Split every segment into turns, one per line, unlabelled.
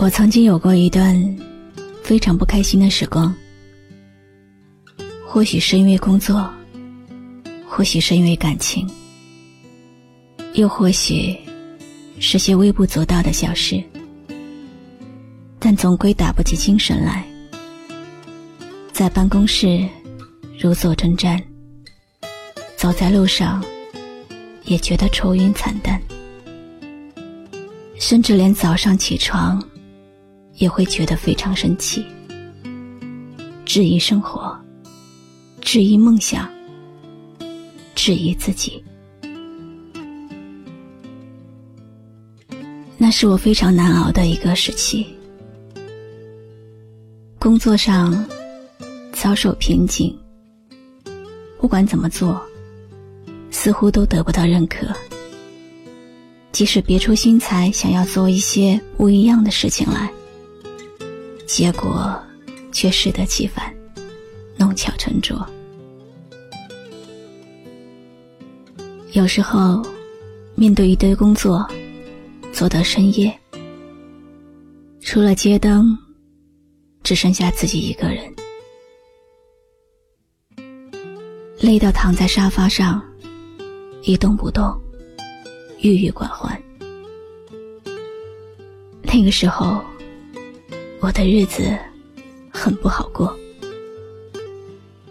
我曾经有过一段非常不开心的时光，或许是因为工作，或许是因为感情，又或许是些微不足道的小事，但总归打不起精神来，在办公室如坐针毡，走在路上也觉得愁云惨淡，甚至连早上起床。也会觉得非常生气，质疑生活，质疑梦想，质疑自己。那是我非常难熬的一个时期。工作上遭受瓶颈，不管怎么做，似乎都得不到认可。即使别出心裁，想要做一些不一样的事情来。结果却适得其反，弄巧成拙。有时候，面对一堆工作，做到深夜，除了街灯，只剩下自己一个人，累到躺在沙发上，一动不动，郁郁寡欢。那个时候。我的日子很不好过，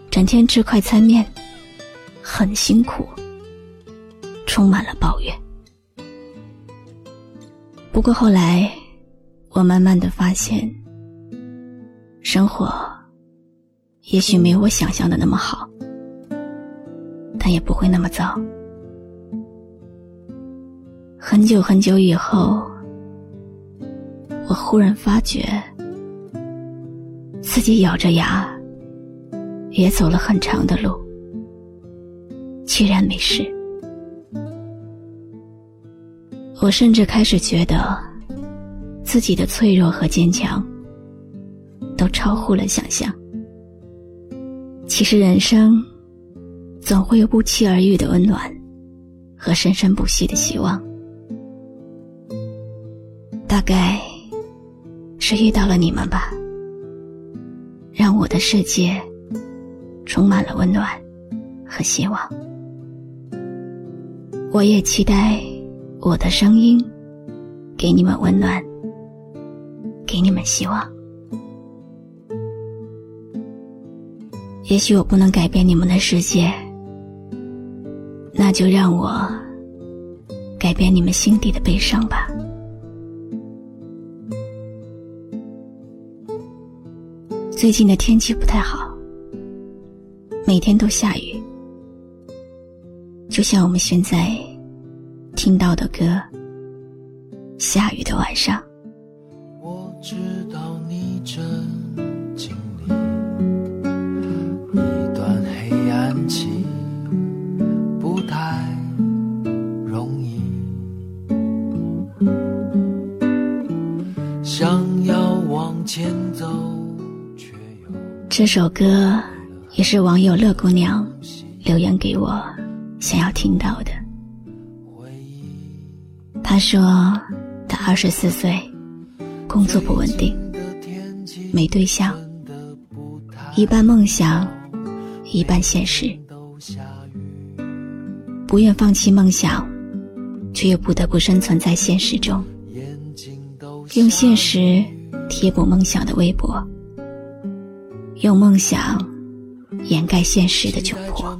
整天吃快餐面，很辛苦，充满了抱怨。不过后来，我慢慢的发现，生活也许没有我想象的那么好，但也不会那么糟。很久很久以后，我忽然发觉。自己咬着牙，也走了很长的路，居然没事。我甚至开始觉得，自己的脆弱和坚强，都超乎了想象。其实人生，总会有不期而遇的温暖，和生生不息的希望。大概是遇到了你们吧。让我的世界充满了温暖和希望。我也期待我的声音给你们温暖，给你们希望。也许我不能改变你们的世界，那就让我改变你们心底的悲伤吧。最近的天气不太好，每天都下雨，就像我们现在听到的歌《下雨的晚上》。
我知道
这首歌也是网友乐姑娘留言给我，想要听到的。她说，她二十四岁，工作不稳定，没对象，一半梦想，一半现实，不愿放弃梦想，却又不得不生存在现实中，用现实贴补梦想的微博。用梦想掩盖现实的窘迫，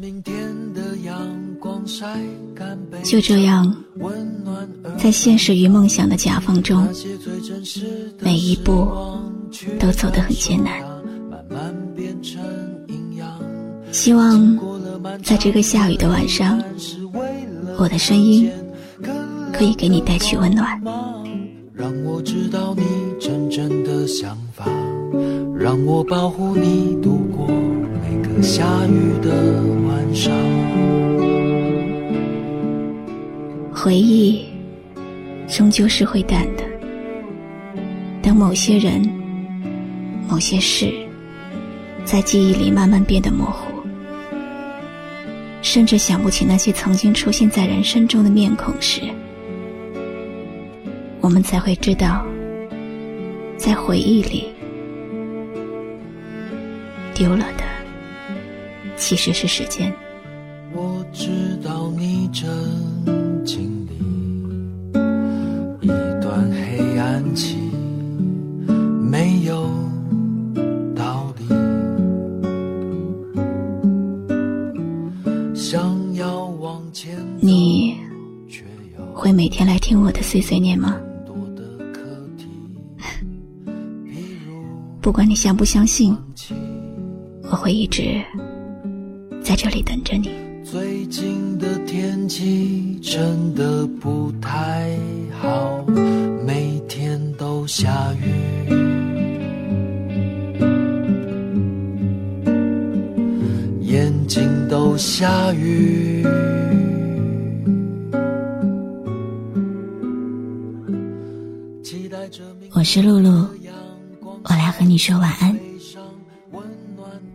就这样，在现实与梦想的夹缝中，每一步都走得很艰难。希望在这个下雨的晚上，我的声音可以给你带去温暖。
让我知道你真正的想，让我保护你度过每个下雨的晚上。
回忆终究是会淡的，当某些人、某些事在记忆里慢慢变得模糊，甚至想不起那些曾经出现在人生中的面孔时。我们才会知道，在回忆里丢了的其实是时间。
我知道你正经历一段黑暗期，没有道理。想要往前走，
你会每天来听我的碎碎念吗？不管你相不相信。我会一直在这里等着你。
最近的天气真的不太好，每天都下雨。眼睛都下雨。期待着
我是露露，我来和你说晚安。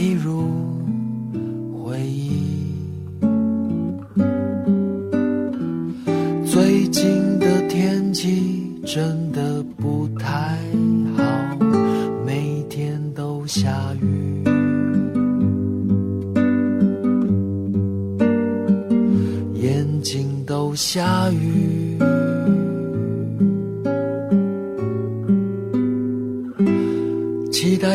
比如回忆。最近的天气真的不太好，每天都下雨。眼睛都下雨。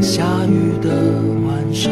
下雨的晚上。